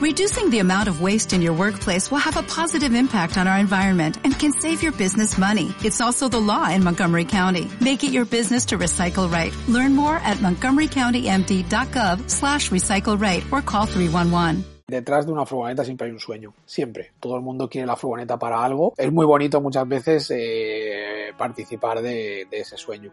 Reducing the amount of waste in your workplace will have a positive impact on our environment and can save your business money. It's also the law in Montgomery County. Make it your business to recycle right. Learn more at montgomerycountymd.gov slash recycle right or call 311. Detrás de una furgoneta siempre hay un sueño, siempre. Todo el mundo quiere la furgoneta para algo. Es muy bonito muchas veces eh, participar de, de ese sueño.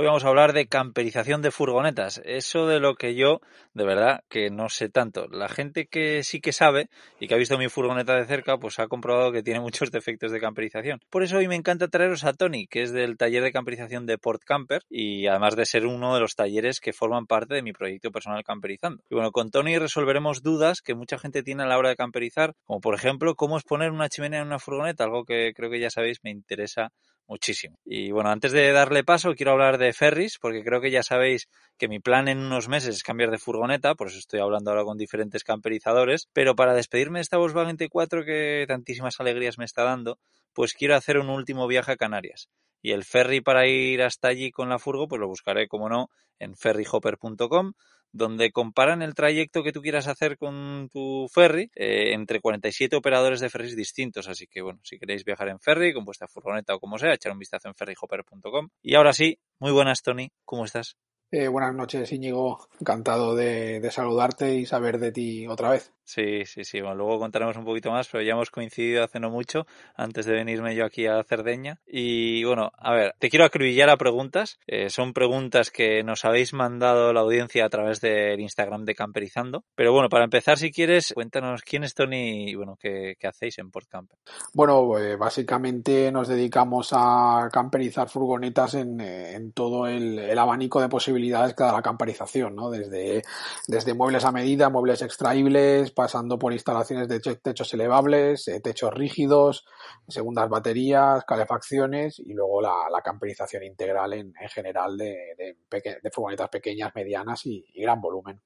Hoy vamos a hablar de camperización de furgonetas. Eso de lo que yo, de verdad, que no sé tanto. La gente que sí que sabe y que ha visto mi furgoneta de cerca, pues ha comprobado que tiene muchos defectos de camperización. Por eso hoy me encanta traeros a Tony, que es del taller de camperización de Port Camper y además de ser uno de los talleres que forman parte de mi proyecto personal Camperizando. Y bueno, con Tony resolveremos dudas que mucha gente tiene a la hora de camperizar, como por ejemplo, cómo es poner una chimenea en una furgoneta, algo que creo que ya sabéis me interesa muchísimo. Y bueno, antes de darle paso, quiero hablar de ferries, porque creo que ya sabéis que mi plan en unos meses es cambiar de furgoneta, por eso estoy hablando ahora con diferentes camperizadores, pero para despedirme de esta Volkswagen T4 que tantísimas alegrías me está dando, pues quiero hacer un último viaje a Canarias. Y el ferry para ir hasta allí con la furgo, pues lo buscaré, como no, en ferryhopper.com donde comparan el trayecto que tú quieras hacer con tu ferry eh, entre 47 operadores de ferries distintos. Así que, bueno, si queréis viajar en ferry, con vuestra furgoneta o como sea, echar un vistazo en ferryhopper.com. Y ahora sí, muy buenas, Tony. ¿Cómo estás? Eh, buenas noches, Íñigo. Encantado de, de saludarte y saber de ti otra vez. Sí, sí, sí. Bueno, luego contaremos un poquito más, pero ya hemos coincidido hace no mucho, antes de venirme yo aquí a Cerdeña. Y bueno, a ver, te quiero acribillar a preguntas. Eh, son preguntas que nos habéis mandado la audiencia a través del Instagram de Camperizando. Pero bueno, para empezar, si quieres, cuéntanos quién es Tony y bueno, qué, qué hacéis en Port Camper. Bueno, eh, básicamente nos dedicamos a camperizar furgonetas en, en todo el, el, abanico de posibilidades que da la camperización, ¿no? Desde, desde muebles a medida, muebles extraíbles, pasando por instalaciones de techos elevables, eh, techos rígidos, segundas baterías, calefacciones y luego la, la camperización integral en, en general de, de, de, furgonetas pequeñas, medianas y, gran volumen.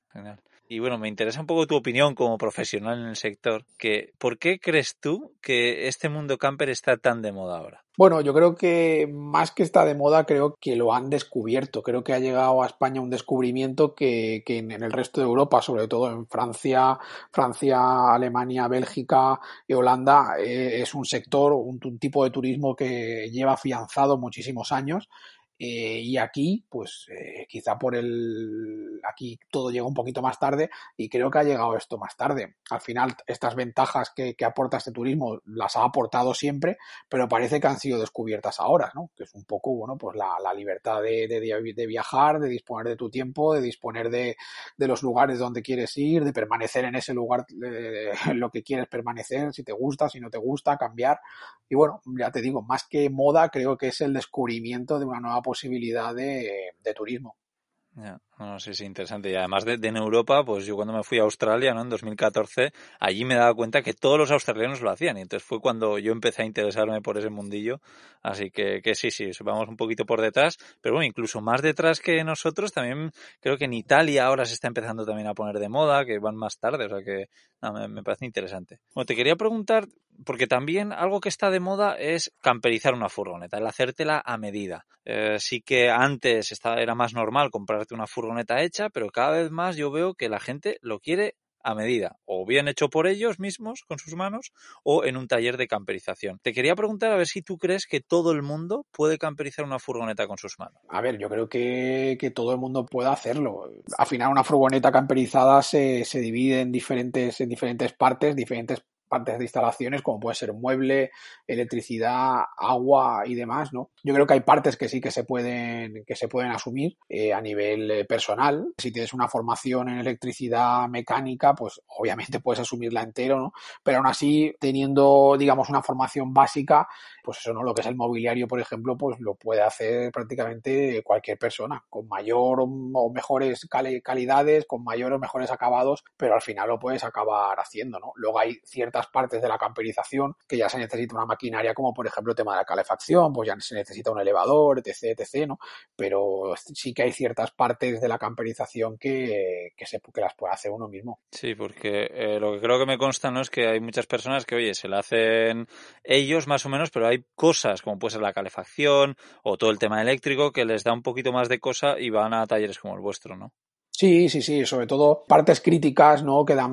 Y bueno, me interesa un poco tu opinión como profesional en el sector, que ¿por qué crees tú que este mundo camper está tan de moda ahora? Bueno, yo creo que más que está de moda, creo que lo han descubierto. Creo que ha llegado a España un descubrimiento que, en el resto de Europa, sobre todo en Francia, Francia, Alemania, Bélgica y Holanda, eh, es un sector, un, un tipo de turismo que lleva afianzado muchísimos años eh, y aquí, pues eh, quizá por el... Aquí todo llega un poquito más tarde y creo que ha llegado esto más tarde. Al final, estas ventajas que, que aporta este turismo las ha aportado siempre, pero parece que han sido descubiertas ahora, ¿no? Que es un poco, bueno, pues la, la libertad de, de, de, viajar, de disponer de tu tiempo, de disponer de, de, los lugares donde quieres ir, de permanecer en ese lugar eh, lo que quieres permanecer, si te gusta, si no te gusta, cambiar. Y bueno, ya te digo, más que moda, creo que es el descubrimiento de una nueva posibilidad de, de turismo. Ya, no si es interesante. Y además de, de, en Europa, pues yo cuando me fui a Australia, ¿no? En 2014, allí me daba cuenta que todos los australianos lo hacían. Y entonces fue cuando yo empecé a interesarme por ese mundillo. Así que, que sí, sí, vamos un poquito por detrás. Pero bueno, incluso más detrás que nosotros, también creo que en Italia ahora se está empezando también a poner de moda, que van más tarde. O sea que me, me parece interesante. Bueno, te quería preguntar, porque también algo que está de moda es camperizar una furgoneta, el hacértela a medida. Eh, sí que antes estaba, era más normal comprarte una furgoneta hecha, pero cada vez más yo veo que la gente lo quiere a medida, o bien hecho por ellos mismos con sus manos, o en un taller de camperización. Te quería preguntar a ver si tú crees que todo el mundo puede camperizar una furgoneta con sus manos. A ver, yo creo que, que todo el mundo puede hacerlo. Al final una furgoneta camperizada se, se divide en diferentes, en diferentes partes, diferentes partes de instalaciones como puede ser mueble, electricidad, agua y demás, ¿no? Yo creo que hay partes que sí que se pueden, que se pueden asumir eh, a nivel eh, personal. Si tienes una formación en electricidad mecánica, pues obviamente puedes asumirla entero, ¿no? Pero aún así, teniendo, digamos, una formación básica, pues eso, ¿no? Lo que es el mobiliario, por ejemplo, pues lo puede hacer prácticamente cualquier persona, con mayor o mejores calidades, con mayor o mejores acabados, pero al final lo puedes acabar haciendo, ¿no? Luego hay ciertas partes de la camperización que ya se necesita una maquinaria, como por ejemplo el tema de la calefacción, pues ya se necesita un elevador, etc, etc, ¿no? Pero sí que hay ciertas partes de la camperización que, que, se, que las puede hacer uno mismo. Sí, porque eh, lo que creo que me consta, ¿no? Es que hay muchas personas que, oye, se la hacen ellos más o menos, pero hay cosas como puede ser la calefacción o todo el tema eléctrico que les da un poquito más de cosa y van a talleres como el vuestro, ¿no? Sí, sí, sí, sobre todo partes críticas, ¿no? Que dan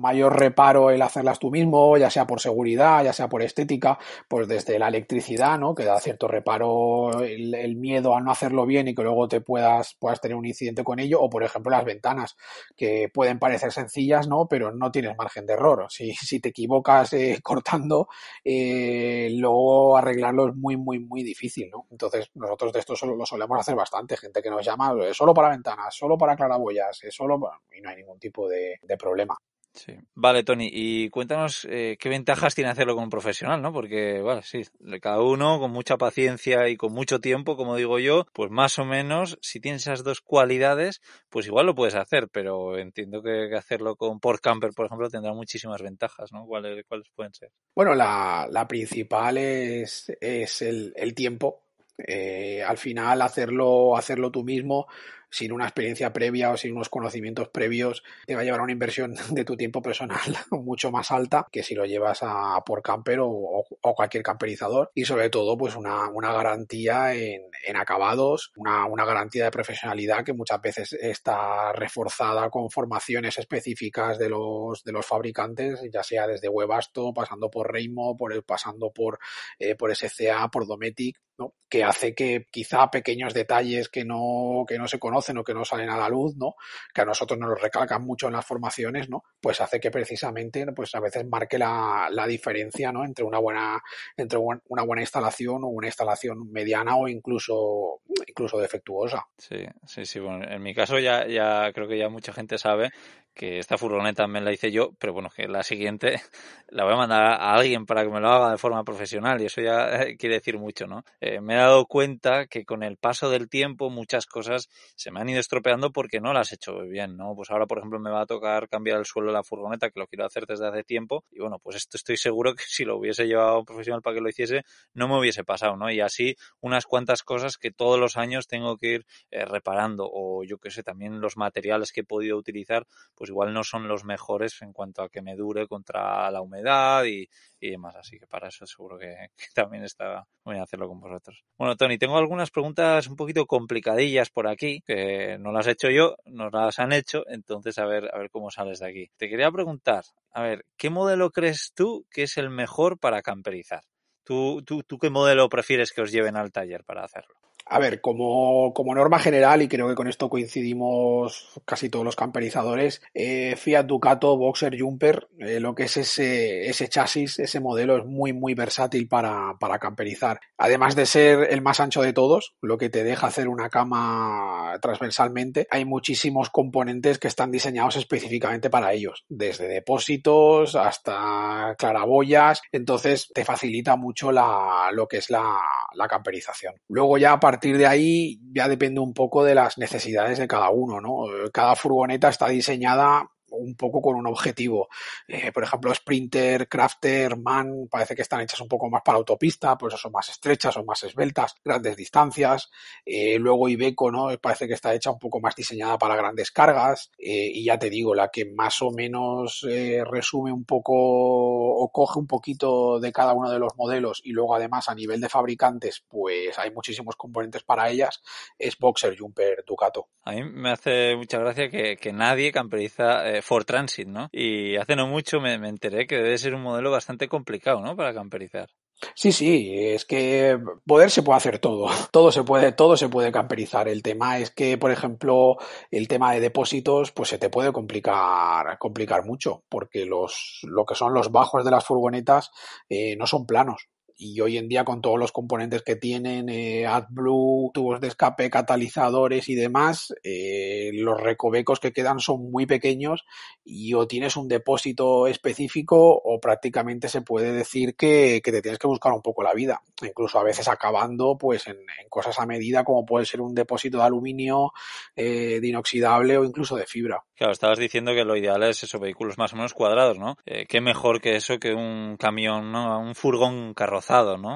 mayor reparo el hacerlas tú mismo, ya sea por seguridad, ya sea por estética, pues desde la electricidad, ¿no? Que da cierto reparo el, miedo a no hacerlo bien y que luego te puedas, puedas tener un incidente con ello, o por ejemplo las ventanas, que pueden parecer sencillas, ¿no? Pero no tienes margen de error. Si, si te equivocas eh, cortando, eh, luego arreglarlo es muy, muy, muy difícil, ¿no? Entonces nosotros de esto solo lo solemos hacer bastante, gente que nos llama solo para ventanas, solo para claraboyas, solo y no hay ningún tipo de, problema. Sí. Vale, Tony, y cuéntanos eh, qué ventajas tiene hacerlo con un profesional, ¿no? Porque, bueno, sí, cada uno con mucha paciencia y con mucho tiempo, como digo yo, pues más o menos, si tienes esas dos cualidades, pues igual lo puedes hacer, pero entiendo que, hacerlo con Port Camper, por ejemplo, tendrá muchísimas ventajas, ¿no? ¿Cuáles, cuáles pueden ser? Bueno, la, la principal es, es el, el tiempo. Eh, al final, hacerlo, hacerlo tú mismo sin una experiencia previa o sin unos conocimientos previos, te va a llevar a una inversión de tu tiempo personal mucho más alta que si lo llevas a por camper o, cualquier camperizador. Y sobre todo, pues una, garantía en, acabados, una, una, garantía de profesionalidad que muchas veces está reforzada con formaciones específicas de los, de los fabricantes, ya sea desde Webasto, pasando por Reimo, por, pasando por, eh, por SCA, por Dometic, ¿no? que hace que quizá pequeños detalles que no, que no se conocen o que no salen a la luz, ¿no? que a nosotros nos recalcan mucho en las formaciones, ¿no? pues hace que precisamente pues a veces marque la, la diferencia ¿no? entre, una buena, entre una buena instalación o una instalación mediana o incluso, incluso defectuosa. Sí, sí, sí. Bueno, en mi caso ya, ya creo que ya mucha gente sabe que esta furgoneta me la hice yo, pero bueno, que la siguiente la voy a mandar a alguien para que me lo haga de forma profesional y eso ya quiere decir mucho, ¿no? Eh, me he dado cuenta que con el paso del tiempo muchas cosas se me han ido estropeando porque no las he hecho bien, ¿no? Pues ahora, por ejemplo, me va a tocar cambiar el suelo de la furgoneta, que lo quiero hacer desde hace tiempo, y bueno, pues esto estoy seguro que si lo hubiese llevado a un profesional para que lo hiciese, no me hubiese pasado, ¿no? Y así unas cuantas cosas que todos los años tengo que ir eh, reparando, o yo qué sé, también los materiales que he podido utilizar, pues pues igual no son los mejores en cuanto a que me dure contra la humedad y, demás. Así que para eso seguro que, también está voy a hacerlo con vosotros. Bueno, Tony, tengo algunas preguntas un poquito complicadillas por aquí, que no las he hecho yo, nos las han hecho, entonces a ver, a ver cómo sales de aquí. Te quería preguntar, a ver, ¿qué modelo crees tú que es el mejor para camperizar? ¿Tú, tú, tú qué modelo prefieres que os lleven al taller para hacerlo? A ver, como, como, norma general, y creo que con esto coincidimos casi todos los camperizadores, eh, Fiat Ducato Boxer Jumper, eh, lo que es ese, ese chasis, ese modelo es muy, muy versátil para, para camperizar. Además de ser el más ancho de todos, lo que te deja hacer una cama transversalmente, hay muchísimos componentes que están diseñados específicamente para ellos, desde depósitos hasta claraboyas, entonces te facilita mucho la, lo que es la, la camperización. Luego ya, a partir de ahí ya depende un poco de las necesidades de cada uno, ¿no? Cada furgoneta está diseñada un poco con un objetivo. Eh, por ejemplo, Sprinter, Crafter, Man, parece que están hechas un poco más para autopista, pues son más estrechas o más esbeltas, grandes distancias. Eh, luego Ibeco, ¿no? Parece que está hecha un poco más diseñada para grandes cargas. Eh, y ya te digo, la que más o menos resume un poco o coge un poquito de cada uno de los modelos y luego además a nivel de fabricantes, pues hay muchísimos componentes para ellas, es Boxer Jumper Ducato. A mí me hace mucha gracia que nadie camperiza For Transit, ¿no? Y hace no mucho me, enteré que debe ser un modelo bastante complicado, ¿no? Para camperizar. Sí, sí, es que poder se puede hacer todo, todo se puede, todo se puede camperizar. El tema es que, por ejemplo, el tema de depósitos, pues se te puede complicar, complicar mucho, porque los, lo que son los bajos de las furgonetas eh, no son planos y hoy en día con todos los componentes que tienen, eh, AdBlue, tubos de escape, catalizadores y demás, eh, los recovecos que quedan son muy pequeños y o tienes un depósito específico o prácticamente se puede decir que, que te tienes que buscar un poco la vida, incluso a veces acabando pues en, cosas a medida como puede ser un depósito de aluminio, eh, de inoxidable o incluso de fibra. Claro, estabas diciendo que lo ideal es esos vehículos más o menos cuadrados, ¿no? Eh, qué mejor que eso que un camión, ¿no? Un furgón carrozado, ¿no?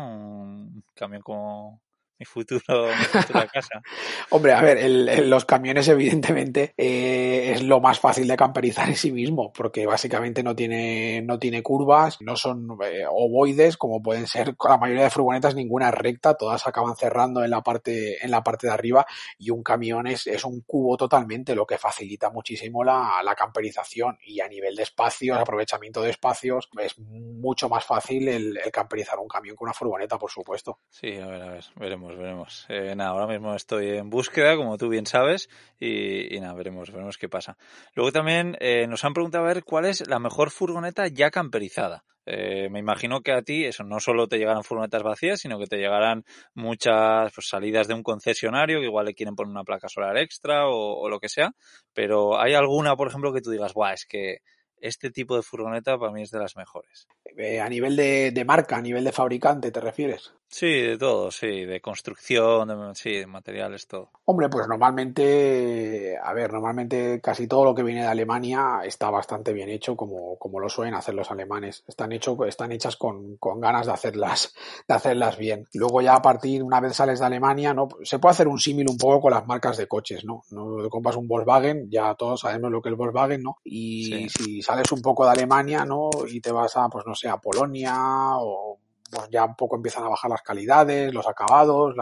Un camión como mi futuro, mi futura casa. Hombre, a ver, el, el, los camiones evidentemente eh, es lo más fácil de camperizar en sí mismo, porque básicamente no tiene, no tiene curvas, no son eh, ovoides, como pueden ser la mayoría de furgonetas, ninguna es recta, todas acaban cerrando en la parte, en la parte de arriba, y un camión es, es un cubo totalmente, lo que facilita muchísimo la, la camperización, y a nivel de espacios, aprovechamiento de espacios, es mucho más fácil el, el camperizar un camión que una furgoneta, por supuesto. Sí, a ver, a ver, veremos veremos, Eh, nada, ahora mismo estoy en búsqueda, como tú bien sabes, y, nada, veremos, veremos qué pasa. Luego también eh, nos han preguntado a ver cuál es la mejor furgoneta ya camperizada. Eh, me imagino que a ti eso no solo te llegarán furgonetas vacías, sino que te llegarán muchas pues, salidas de un concesionario que igual le quieren poner una placa solar extra o, o lo que sea, pero hay alguna, por ejemplo, que tú digas, Buah, es que este tipo de furgoneta para mí es de las mejores. Eh, a nivel de, de, marca, a nivel de fabricante, ¿te refieres? Sí, de todo, sí, de construcción, de, sí, de materiales, todo. Hombre, pues normalmente, a ver, normalmente casi todo lo que viene de Alemania está bastante bien hecho, como, como lo suelen hacer los alemanes. Están, hecho, están hechas con, con ganas de hacerlas, de hacerlas bien. Luego ya a partir, una vez sales de Alemania, ¿no? Se puede hacer un símil un poco con las marcas de coches, ¿no? No compras un Volkswagen, ya todos sabemos lo que es Volkswagen, ¿no? Y sí. si sales un poco de Alemania, ¿no? Y te vas a, pues no sé, a Polonia o pues ya un poco empiezan a bajar las calidades, los acabados,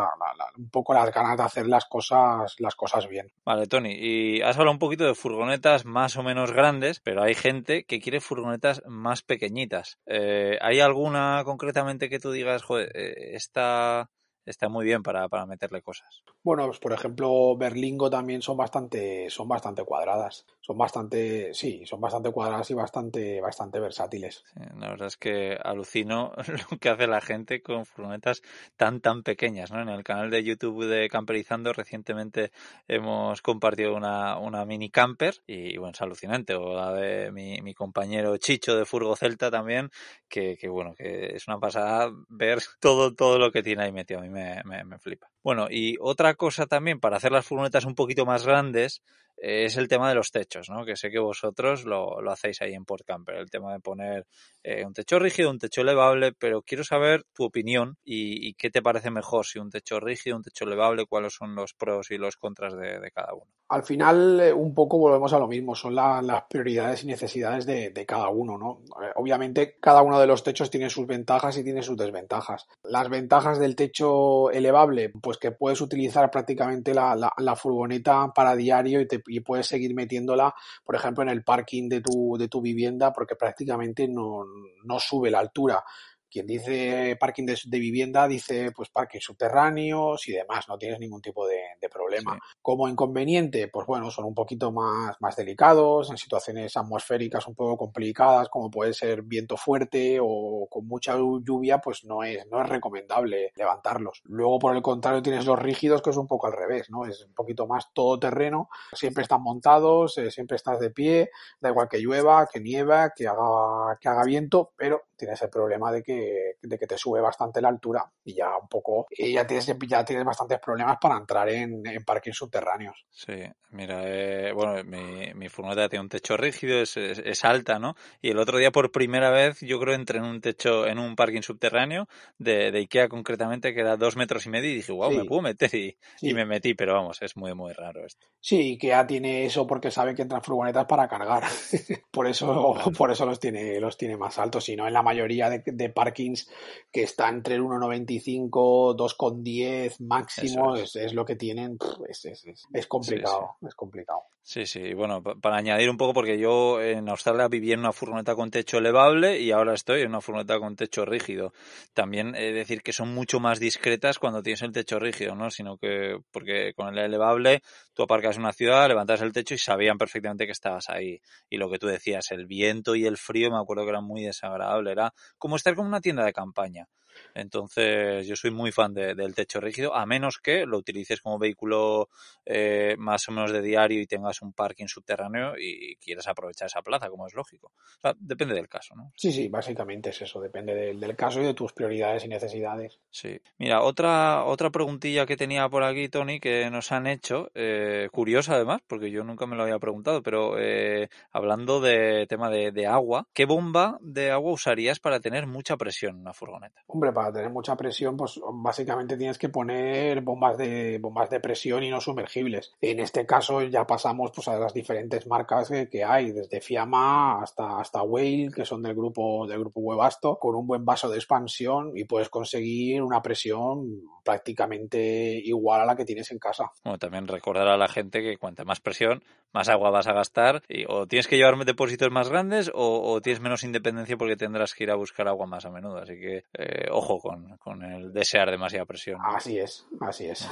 un poco las ganas de hacer las cosas, las cosas bien. Vale, Tony, y has hablado un poquito de furgonetas más o menos grandes, pero hay gente que quiere furgonetas más pequeñitas. Eh, ¿Hay alguna concretamente que tú digas, joder, eh, esta está muy bien para, para meterle cosas. Bueno, pues por ejemplo, Berlingo también son bastante, son bastante cuadradas. Son bastante, sí, son bastante cuadradas y bastante, bastante versátiles. Sí, la verdad es que alucino lo que hace la gente con furgonetas tan, tan pequeñas, ¿no? En el canal de YouTube de Camperizando recientemente hemos compartido una, una mini camper y, bueno, es alucinante. O la de mi, mi compañero Chicho de Furgo Celta también, que, que, bueno, que es una pasada ver todo, todo lo que tiene ahí metido. A mí me me, me, flipa. Bueno, y otra cosa también para hacer las furgonetas un poquito más grandes es el tema de los techos, ¿no? Que sé que vosotros lo, lo hacéis ahí en Port Camper, el tema de poner eh, un techo rígido, un techo elevable, pero quiero saber tu opinión y, qué te parece mejor, si un techo rígido, un techo elevable, cuáles son los pros y los contras de, de cada uno. Al final, eh, un poco volvemos a lo mismo, son la, las prioridades y necesidades de, de cada uno, ¿no? Obviamente, cada uno de los techos tiene sus ventajas y tiene sus desventajas. Las ventajas del techo elevable, pues que puedes utilizar prácticamente la, la, la furgoneta para diario y, te, y, puedes seguir metiéndola, por ejemplo, en el parking de tu, de tu vivienda porque prácticamente no, no sube la altura quien dice parking de, de, vivienda dice pues parking subterráneos y demás, no tienes ningún tipo de, de problema. Sí. Como inconveniente, pues bueno, son un poquito más, más delicados, en situaciones atmosféricas un poco complicadas, como puede ser viento fuerte o con mucha lluvia, pues no es, no es recomendable levantarlos. Luego, por el contrario, tienes los rígidos, que es un poco al revés, ¿no? Es un poquito más todoterreno, siempre están montados, eh, siempre estás de pie, da igual que llueva, que nieva, que haga, que haga viento, pero tienes el problema de que, de que te sube bastante la altura y ya un poco, y ya tienes, ya tienes bastantes problemas para entrar en, en parques subterráneos. Sí, mira, eh, bueno, mi, mi furgoneta tiene un techo rígido, es, es, es, alta, ¿no? Y el otro día por primera vez yo creo entré en un techo, en un parking subterráneo de, de Ikea concretamente que era dos metros y medio y dije, wow, sí. me puedo meter y, sí. y, me metí, pero vamos, es muy, muy raro esto. Sí, Ikea tiene eso porque sabe que entran furgonetas para cargar. por eso, por eso los tiene, los tiene más altos, si no en la mayoría de, de parkings que está entre el 1,95, 2,10 máximo, es. Es, es. lo que tienen, es, es complicado, sí, sí. es complicado. Sí, sí, bueno, para añadir un poco, porque yo en Australia viví en una furgoneta con techo elevable y ahora estoy en una furgoneta con techo rígido. También de decir que son mucho más discretas cuando tienes el techo rígido, ¿no? Sino que, porque con el elevable tú aparcas una ciudad, levantas el techo y sabían perfectamente que estabas ahí. Y lo que tú decías, el viento y el frío, me acuerdo que era muy desagradable. Era como estar como una tienda de campaña. Entonces, yo soy muy fan del techo rígido, a menos que lo utilices como vehículo eh, más o menos de diario y tengas un parking subterráneo y quieras aprovechar esa plaza, como es lógico. O sea, depende del caso, ¿no? Sí, sí, básicamente es eso, depende del, caso y de tus prioridades y necesidades. Sí. Mira, otra, otra preguntilla que tenía por aquí, Tony, que nos han hecho, eh, curiosa además, porque yo nunca me lo había preguntado, pero eh, hablando de tema de, de agua, ¿qué bomba de agua usarías para tener mucha presión en una furgoneta? Hombre, para tener mucha presión, pues básicamente tienes que poner bombas de bombas de presión y no sumergibles. En este caso ya pasamos pues a las diferentes marcas que, hay, desde Fiamma hasta hasta Whale, que son del grupo del grupo Webasto, con un buen vaso de expansión y puedes conseguir una presión prácticamente igual a la que tienes en casa. Bueno, también recordar a la gente que cuanta más presión, más agua vas a gastar y o tienes que llevar depósitos más grandes o, tienes menos independencia porque tendrás que ir a buscar agua más a menudo. Así que eh, ojo con, el desear demasiada presión. Así es, así es.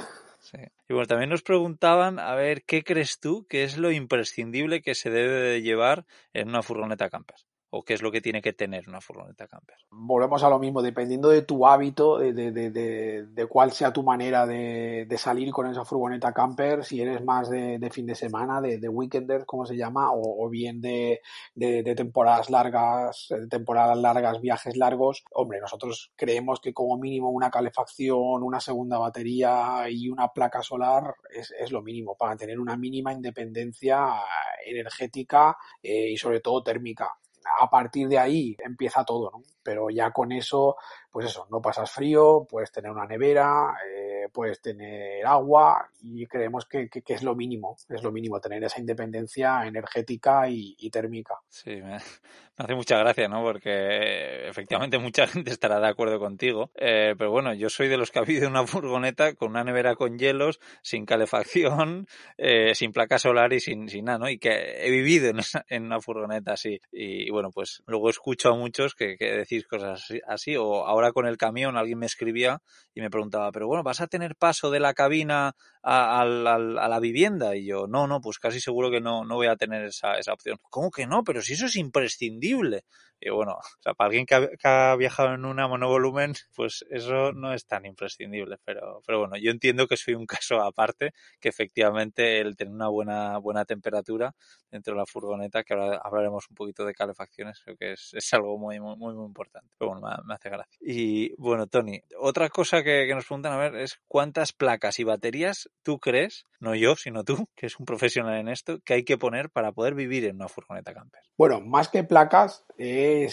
Y bueno, también nos preguntaban, a ver, ¿qué crees tú que es lo imprescindible que se debe de llevar en una furgoneta camper? O qué es lo que tiene que tener una furgoneta camper? Volvemos a lo mismo, dependiendo de tu hábito, de, de, de, de cuál sea tu manera de, salir con esa furgoneta camper, si eres más de, fin de semana, de, weekender, como se llama, o, bien de, temporadas largas, de temporadas largas, viajes largos. Hombre, nosotros creemos que como mínimo una calefacción, una segunda batería y una placa solar es, es lo mínimo para tener una mínima independencia energética eh, y sobre todo térmica a partir de ahí empieza todo, ¿no? Pero ya con eso, pues eso, no pasas frío, puedes tener una nevera, eh, puedes tener agua y creemos que, es lo mínimo, es lo mínimo, tener esa independencia energética y, térmica. Sí, me, hace mucha gracia, ¿no? Porque efectivamente mucha gente estará de acuerdo contigo, eh, pero bueno, yo soy de los que ha habido una furgoneta con una nevera con hielos, sin calefacción, eh, sin placa solar y sin, sin nada, ¿no? Y que he vivido en, una furgoneta así. Y, bueno, pues luego escucho a muchos que, que decís cosas así, así, o ahora con el camión alguien me escribía y me preguntaba, pero bueno, ¿vas a tener paso de la cabina a, la vivienda? Y yo, no, no, pues casi seguro que no, no voy a tener esa, esa opción. ¿Cómo que no? Pero si eso es imprescindible. Y bueno, para alguien que ha, viajado en una monovolumen, pues eso no es tan imprescindible. Pero, pero bueno, yo entiendo que soy un caso aparte, que efectivamente el tener una buena, buena temperatura dentro de la furgoneta, que ahora hablaremos un poquito de calefacciones, creo que es, es algo muy, muy, muy, importante. Pero bueno, me, hace gracia. Y bueno, Tony, otra cosa que, que nos preguntan a ver es cuántas placas y baterías tú crees, no yo, sino tú, que es un profesional en esto, que hay que poner para poder vivir en una furgoneta camper. Bueno, más que placas, eh,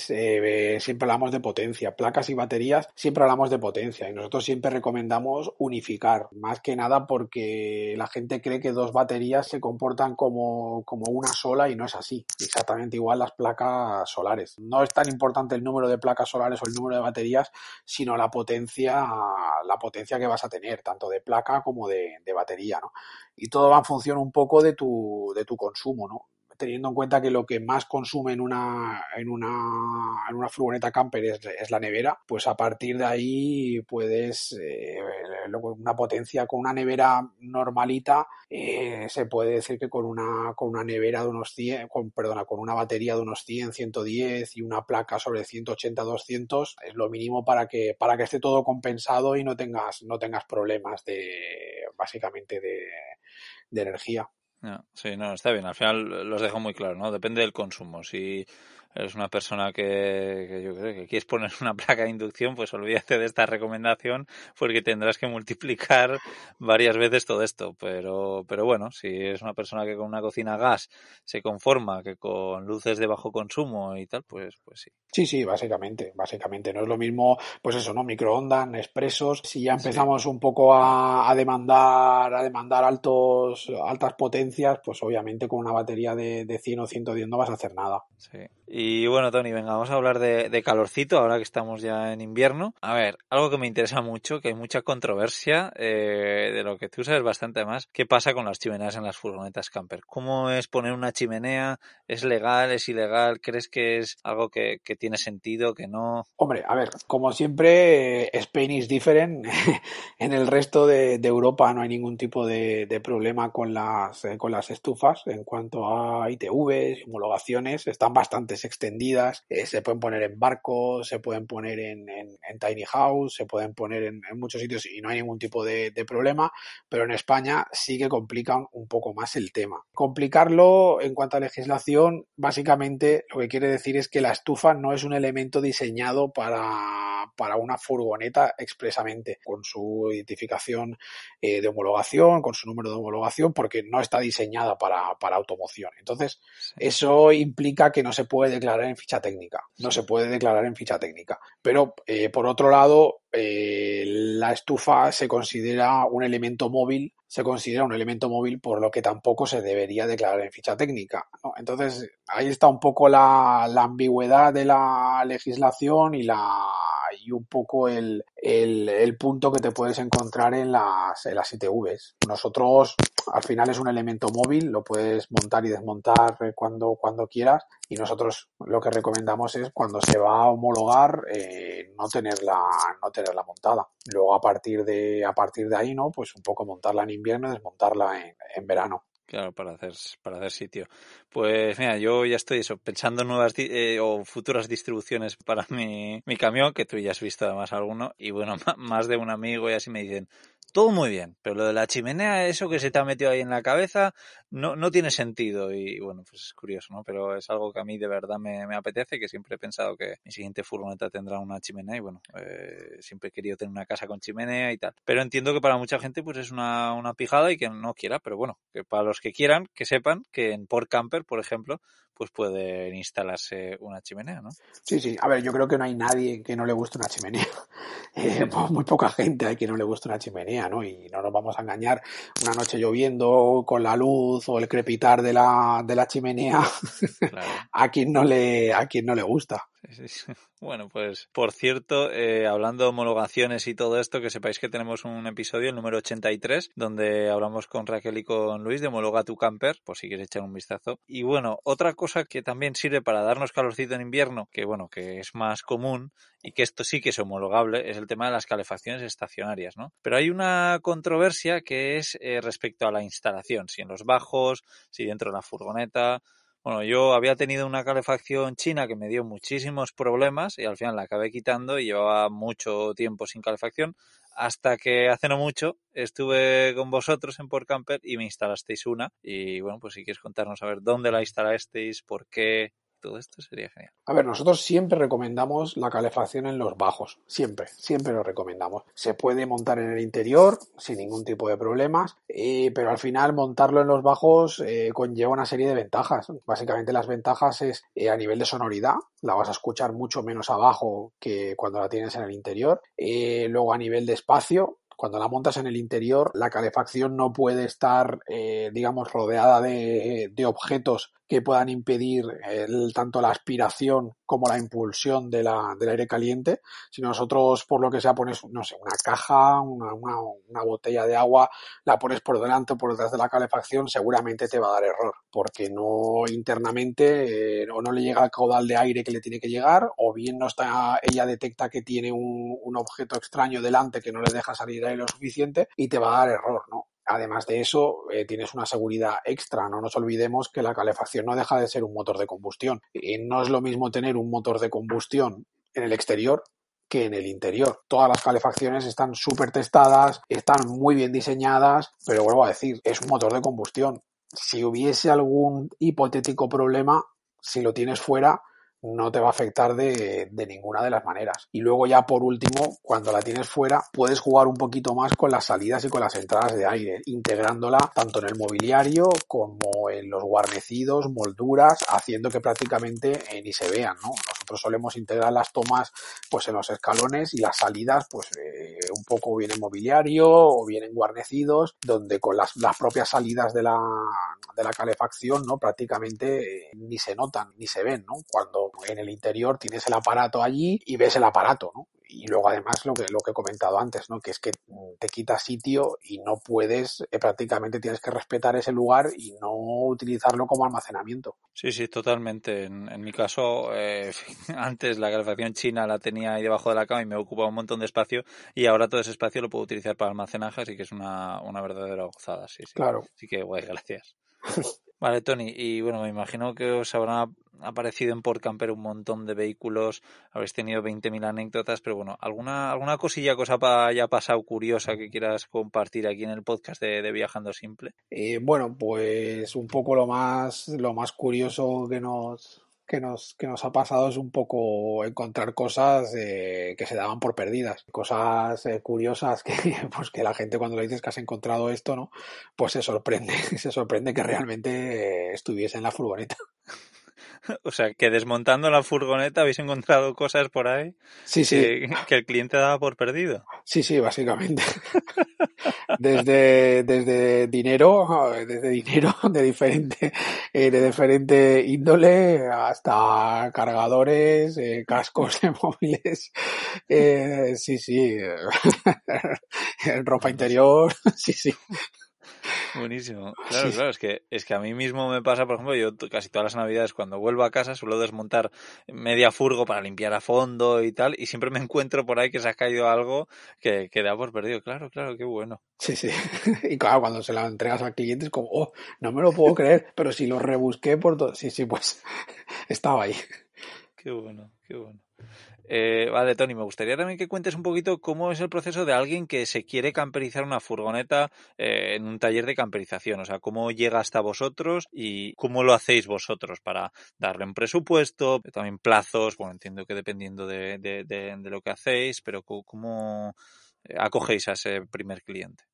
siempre hablamos de potencia. Placas y baterías, siempre hablamos de potencia. Y nosotros siempre recomendamos unificar. Más que nada porque la gente cree que dos baterías se comportan como, como una sola y no es así. Exactamente igual las placas solares. No es tan importante el número de placas solares o el número de baterías, sino la potencia, la potencia que vas a tener, tanto de placa como de, de batería, ¿no? Y todo va en función un poco de tu, de tu consumo, ¿no? Teniendo en cuenta que lo que más consume en una, en una, en una furgoneta camper es, la nevera, pues a partir de ahí puedes, eh, una potencia con una nevera normalita, eh, se puede decir que con una, con una nevera de unos 100, con, perdona, con una batería de unos 100, 110 y una placa sobre 180, 200 es lo mínimo para que, para que esté todo compensado y no tengas, no tengas problemas de, básicamente de, de energía. Sí, no, está bien. Al final los dejo muy claro, ¿no? Depende del consumo. Si eres una persona que, yo creo que quieres poner una placa de inducción, pues olvídate de esta recomendación porque tendrás que multiplicar varias veces todo esto. Pero, pero bueno, si es una persona que con una cocina gas se conforma, que con luces de bajo consumo y tal, pues, pues sí. Sí, sí, básicamente, básicamente. No es lo mismo, pues eso, ¿no? Microondas, expresos. Si ya empezamos un poco a, a, demandar, a demandar altos, altas potencias, pues obviamente con una batería de, de 100 o 110 no vas a hacer nada. Sí. Y bueno, Tony, venga, vamos a hablar de, calorcito ahora que estamos ya en invierno. A ver, algo que me interesa mucho, que hay mucha controversia, eh, de lo que tú sabes bastante más, ¿qué pasa con las chimeneas en las furgonetas camper? ¿Cómo es poner una chimenea? ¿Es legal? ¿Es ilegal? ¿Crees que es algo que, tiene sentido, que no? Hombre, a ver, como siempre, Spain is different. en el resto de, Europa no hay ningún tipo de, problema con las, eh, con las estufas en cuanto a ITVs, homologaciones, están bastante extendidas, eh, se pueden poner en barcos, se pueden poner en, tiny house, se pueden poner en, muchos sitios y no hay ningún tipo de, problema, pero en España sí que complican un poco más el tema. Complicarlo en cuanto a legislación, básicamente lo que quiere decir es que la estufa no es un elemento diseñado para, para una furgoneta expresamente, con su identificación eh, de homologación, con su número de homologación, porque no está diseñada para, para automoción. Entonces, eso implica que no se puede declarar en ficha técnica. No se puede declarar en ficha técnica. Pero, eh, por otro lado, eh, la estufa se considera un elemento móvil, se considera un elemento móvil por lo que tampoco se debería declarar en ficha técnica. Entonces, ahí está un poco la, la ambigüedad de la legislación y la y un poco el, el, punto que te puedes encontrar en las, en las ITVs. Nosotros, al final es un elemento móvil, lo puedes montar y desmontar cuando, cuando quieras y nosotros lo que recomendamos es cuando se va a homologar eh, no tenerla no tenerla montada luego a partir de a partir de ahí no pues un poco montarla en invierno desmontarla en, en verano Claro, para hacer, para hacer sitio. Pues mira, yo ya estoy eso, pensando en nuevas eh, o futuras distribuciones para mi, mi camión, que tú ya has visto además alguno, y bueno, más de un amigo y así me dicen, todo muy bien, pero lo de la chimenea, eso que se te ha metido ahí en la cabeza, no, no tiene sentido. Y bueno, pues es curioso, ¿no? Pero es algo que a mí de verdad me, apetece, que siempre he pensado que mi siguiente furgoneta tendrá una chimenea y bueno, eh, siempre he querido tener una casa con chimenea y tal. Pero entiendo que para mucha gente pues es una, una pijada y que no quiera, pero bueno, que para los que quieran, que sepan que en Port Camper, por ejemplo, pues puede instalarse una chimenea, ¿no? Sí, sí. A ver, yo creo que no hay nadie que no le guste una chimenea. Eh, pues muy poca gente hay que no le guste una chimenea, ¿no? Y no nos vamos a engañar. Una noche lloviendo con la luz o el crepitar de la, de la chimenea, a quien no le, a quien no le gusta. Bueno, pues por cierto, eh, hablando de homologaciones y todo esto, que sepáis que tenemos un episodio, el número 83, donde hablamos con Raquel y con Luis de Homologa tu Camper, por si quieres echar un vistazo. Y bueno, otra cosa que también sirve para darnos calorcito en invierno, que bueno, que es más común y que esto sí que es homologable, es el tema de las calefacciones estacionarias, ¿no? Pero hay una controversia que es eh, respecto a la instalación, si en los bajos, si dentro de la furgoneta, bueno, yo había tenido una calefacción china que me dio muchísimos problemas y al final la acabé quitando y llevaba mucho tiempo sin calefacción hasta que hace no mucho estuve con vosotros en Port Camper y me instalasteis una. Y bueno, pues si quieres contarnos a ver dónde la instalasteis, por qué, todo esto sería genial. A ver, nosotros siempre recomendamos la calefacción en los bajos, siempre, siempre lo recomendamos. Se puede montar en el interior sin ningún tipo de problemas, eh, pero al final montarlo en los bajos eh, conlleva una serie de ventajas. Básicamente las ventajas es eh, a nivel de sonoridad, la vas a escuchar mucho menos abajo que cuando la tienes en el interior. luego a nivel de espacio, cuando la montas en el interior, la calefacción no puede estar, digamos, rodeada de, de, objetos que puedan impedir tanto la aspiración como la impulsión del aire caliente. Si nosotros, por lo que sea, pones, no sé, una caja, una botella de agua, la pones por delante o por detrás de la calefacción, seguramente te va a dar error, porque no internamente eh, o no le llega el caudal de aire que le tiene que llegar, o bien no está, ella detecta que tiene un, un objeto extraño delante que no le deja salir aire lo suficiente y te va a dar error, ¿no? Además de eso, eh, tienes una seguridad extra. No nos olvidemos que la calefacción no deja de ser un motor de combustión. Y no es lo mismo tener un motor de combustión en el exterior que en el interior. Todas las calefacciones están súper testadas, están muy bien diseñadas, pero vuelvo a decir, es un motor de combustión. Si hubiese algún hipotético problema, si lo tienes fuera, no te va a afectar de, ninguna de las maneras. Y luego ya por último, cuando la tienes fuera, puedes jugar un poquito más con las salidas y con las entradas de aire, integrándola tanto en el mobiliario como en los guarnecidos, molduras, haciendo que prácticamente ni se vean, ¿no? nosotros solemos integrar las tomas pues en los escalones y las salidas pues eh, un poco bien en mobiliario o bien en guarnecidos, donde con las, las propias salidas de la, de la calefacción, ¿no? Prácticamente eh, ni se notan, ni se ven, ¿no? Cuando en el interior tienes el aparato allí y ves el aparato, ¿no? Y luego además lo que, lo que he comentado antes, ¿no? Que es que te quita sitio y no puedes, eh, prácticamente tienes que respetar ese lugar y no utilizarlo como almacenamiento. Sí, sí, totalmente. En, mi caso, eh, antes la calefacción china la tenía ahí debajo de la cama y me ocupaba un montón de espacio y ahora todo ese espacio lo puedo utilizar para almacenaje, así que es una, una verdadera gozada, sí, sí. Claro. Así que, guay, gracias. Vale, Tony, y bueno, me imagino que os habrá aparecido en Camper un montón de vehículos, habréis tenido 20.000 anécdotas, pero bueno, ¿alguna, alguna cosilla que os haya pasado curiosa que quieras compartir aquí en el podcast de, Viajando Simple? Eh, bueno, pues un poco lo más, lo más curioso que nos, que nos, que nos ha pasado es un poco encontrar cosas eh, que se daban por perdidas, cosas eh, curiosas que, pues que la gente cuando le dices que has encontrado esto, ¿no? Pues se sorprende, se sorprende que realmente estuviese en la furgoneta. O sea, que desmontando la furgoneta habéis encontrado cosas por ahí sí, sí. Que, el cliente daba por perdido. Sí, sí, básicamente. desde, desde dinero, desde dinero de diferente, eh, de diferente índole hasta cargadores, eh, cascos de móviles. Eh, sí, sí. Ropa interior. Sí, sí. Buenísimo. Claro, claro, es que, es que a mí mismo me pasa, por ejemplo, yo casi todas las navidades cuando vuelvo a casa suelo desmontar media furgo para limpiar a fondo y tal, y siempre me encuentro por ahí que se ha caído algo que, que da por perdido. Claro, claro, qué bueno. Sí, sí. Y claro, cuando se la entregas al cliente es como, oh, no me lo puedo creer, pero si lo rebusqué por todo. Sí, sí, pues estaba ahí. Qué bueno, qué bueno. Eh, vale, Tony, me gustaría también que cuentes un poquito cómo es el proceso de alguien que se quiere camperizar una furgoneta eh, en un taller de camperización. O sea, cómo llega hasta vosotros y cómo lo hacéis vosotros para darle un presupuesto, también plazos. Bueno, entiendo que dependiendo de, de, de lo que hacéis, pero cómo eh, acogéis a ese primer cliente.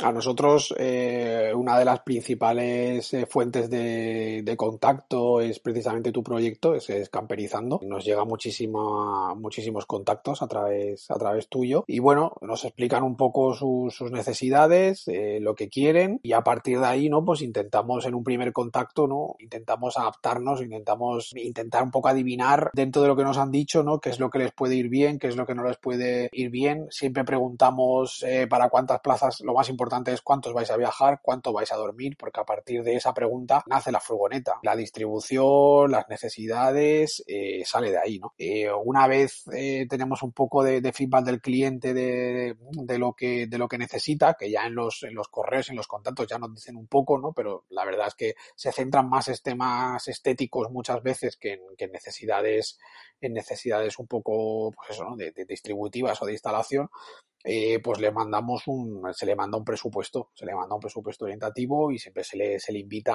A nosotros eh, una de las principales eh, fuentes de, contacto es precisamente tu proyecto, es, Camperizando. Nos llega muchísima, muchísimos contactos a través, a través tuyo y bueno, nos explican un poco sus, necesidades, eh, lo que quieren y a partir de ahí, ¿no? Pues intentamos en un primer contacto, ¿no? Intentamos adaptarnos, intentamos intentar un poco adivinar dentro de lo que nos han dicho, ¿no? Qué es lo que les puede ir bien, qué es lo que no les puede ir bien. Siempre preguntamos para cuántas plazas lo más importante es cuántos vais a viajar, cuánto vais a dormir, porque a partir de esa pregunta nace la furgoneta. La distribución, las necesidades, eh, sale de ahí, ¿no? Eh, una vez eh, tenemos un poco de, feedback del cliente de, lo que, de lo que necesita, que ya en los, en los correos, en los contactos ya nos dicen un poco, ¿no? Pero la verdad es que se centran más en temas estéticos muchas veces que en, que en necesidades, en necesidades un poco, pues eso, ¿no? de distributivas o de instalación eh, pues le mandamos un, se le manda un presupuesto, se le manda un presupuesto orientativo y siempre se le, se le invita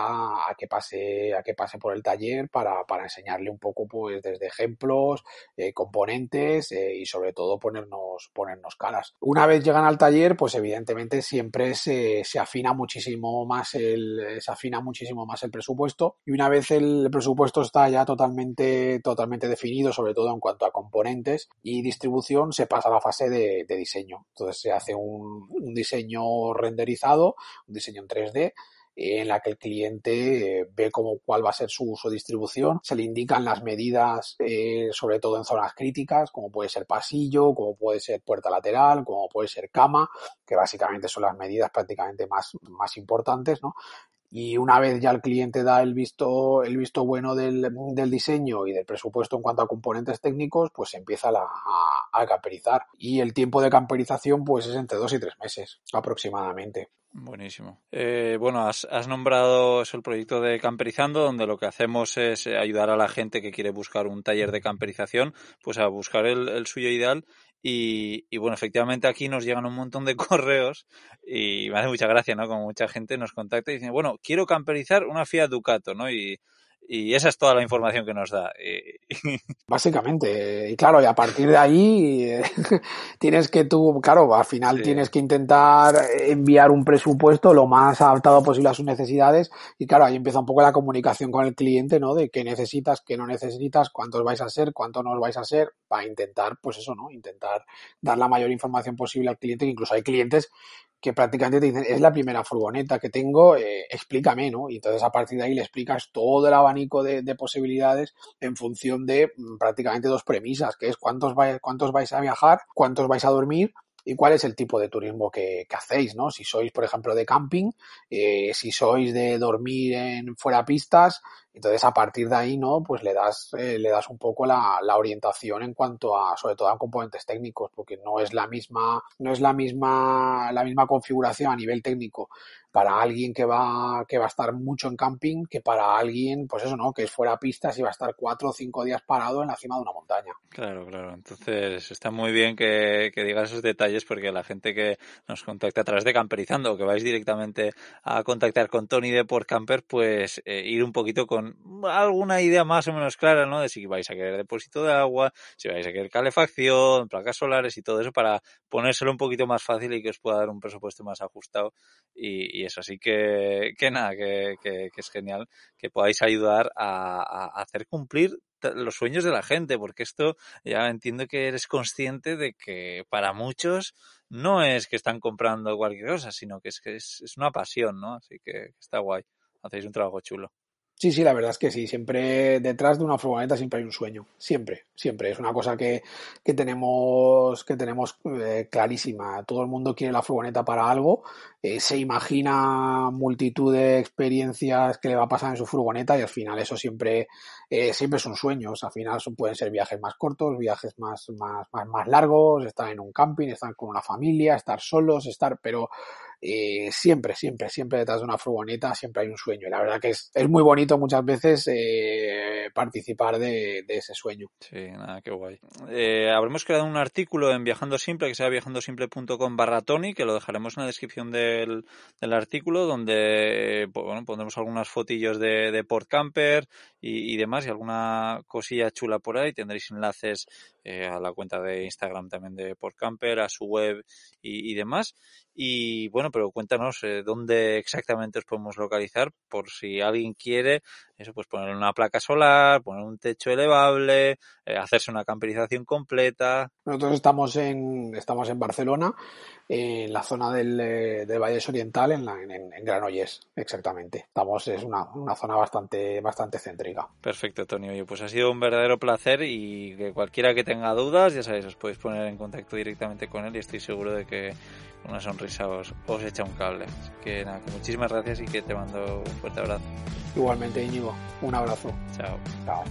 a que pase, a que pase por el taller para, para enseñarle un poco, pues, desde ejemplos, eh, componentes eh, y sobre todo ponernos, ponernos caras. Una vez llegan al taller, pues evidentemente siempre se, se afina muchísimo más el, se afina muchísimo más el presupuesto y una vez el presupuesto está ya totalmente, totalmente definido, sobre todo en cuanto a componentes y distribución, se pasa a la fase de diseño. Entonces se hace un, diseño renderizado, un diseño en 3D, en la que el cliente eh, ve cómo, cuál va a ser su uso distribución, se le indican las medidas, eh, sobre todo en zonas críticas, como puede ser pasillo, como puede ser puerta lateral, como puede ser cama, que básicamente son las medidas prácticamente más, más importantes, ¿no? y una vez ya el cliente da el visto, el visto bueno del, del diseño y del presupuesto en cuanto a componentes técnicos, pues se empieza a, a, camperizar. Y el tiempo de camperización pues es entre dos y tres meses aproximadamente. Buenísimo. Eh, bueno, has, has, nombrado eso, el proyecto de Camperizando, donde lo que hacemos es ayudar a la gente que quiere buscar un taller de camperización, pues a buscar el, el suyo ideal y, bueno, efectivamente aquí nos llegan un montón de correos y me hace mucha gracia, ¿no? Como mucha gente nos contacta y dice, bueno, quiero camperizar una Fiat Ducato, ¿no? Y, y esa es toda la información que nos da. Básicamente, y claro, y a partir de ahí tienes que tú, claro, al final tienes que intentar enviar un presupuesto lo más adaptado posible a sus necesidades y claro, ahí empieza un poco la comunicación con el cliente, ¿no? De qué necesitas, qué no necesitas, cuántos vais a ser, cuánto no os vais a ser, para intentar, pues eso, ¿no? Intentar dar la mayor información posible al cliente, que incluso hay clientes que prácticamente te dicen, es la primera furgoneta que tengo, eh, explícame, ¿no? Y entonces a partir de ahí le explicas todo el de, posibilidades en función de mm, prácticamente dos premisas, que es cuántos, vais, cuántos vais a viajar, cuántos vais a dormir y cuál es el tipo de turismo que, hacéis, ¿no? Si sois, por ejemplo, de camping, eh, si sois de dormir en fuera pistas, entonces, a partir de ahí, ¿no? Pues le das, eh, le das un poco la, orientación en cuanto a, sobre todo a componentes técnicos, porque no es la misma, no es la misma, la misma configuración a nivel técnico para alguien que va, que va a estar mucho en camping que para alguien, pues eso, ¿no? Que es fuera pistas y va a estar cuatro o cinco días parado en la cima de una montaña. Claro, claro. Entonces, está muy bien que, que digas esos detalles porque la gente que nos contacta a través de Camperizando o que vais directamente a contactar con Tony de por Camper, pues eh, ir un poquito con alguna idea más o menos clara, ¿no? De si vais a querer depósito de agua, si vais a querer calefacción, placas solares y todo eso para ponérselo un poquito más fácil y que os pueda dar un presupuesto más ajustado y, eso. Así que, nada, que, es genial que podáis ayudar a, hacer cumplir los sueños de la gente, porque esto ya entiendo que eres consciente de que para muchos no es que están comprando cualquier cosa, sino que es que es una pasión, ¿no? Así que está guay. Hacéis un trabajo chulo. Sí, sí, la verdad es que sí. Siempre detrás de una furgoneta siempre hay un sueño. Siempre, siempre. Es una cosa que, que tenemos, que tenemos eh, clarísima. Todo el mundo quiere la furgoneta para algo. Eh, se imagina multitud de experiencias que le va a pasar en su furgoneta y al final eso siempre, eh, siempre son sueños. Al final pueden ser viajes más cortos, viajes más, más, más, más largos, estar en un camping, estar con una familia, estar solos, estar, pero eh, siempre, siempre, siempre detrás de una furgoneta siempre hay un sueño. Y la verdad que es, es muy bonito muchas veces eh, participar de, ese sueño. Sí, nada, qué guay. Eh, habremos creado un artículo en Viajando Simple, que sea viajandosimple.com barra Tony, que lo dejaremos en la descripción del, del artículo, donde pues, bueno, pondremos algunas fotillos de, de Port Camper y, y, demás, y alguna cosilla chula por ahí. Tendréis enlaces eh, a la cuenta de Instagram también de Port Camper, a su web y, y demás. Y bueno, pero cuéntanos eh, dónde exactamente os podemos localizar por si alguien quiere, eso pues poner una placa solar, poner un techo elevable, eh, hacerse una camperización completa. Nosotros estamos en, estamos en Barcelona, en la zona del, eh, del Valles Oriental, en, la, en, en, Granollers, exactamente. Estamos, es una, una zona bastante, bastante céntrica. Perfecto, Tony. Oye, pues ha sido un verdadero placer y que cualquiera que tenga dudas, ya sabéis, os podéis poner en contacto directamente con él y estoy seguro de que una sonrisa os, os echa un cable. Así que nada, que muchísimas gracias y que te mando un fuerte abrazo. Igualmente, Íñigo. Un abrazo. Chao. Chao.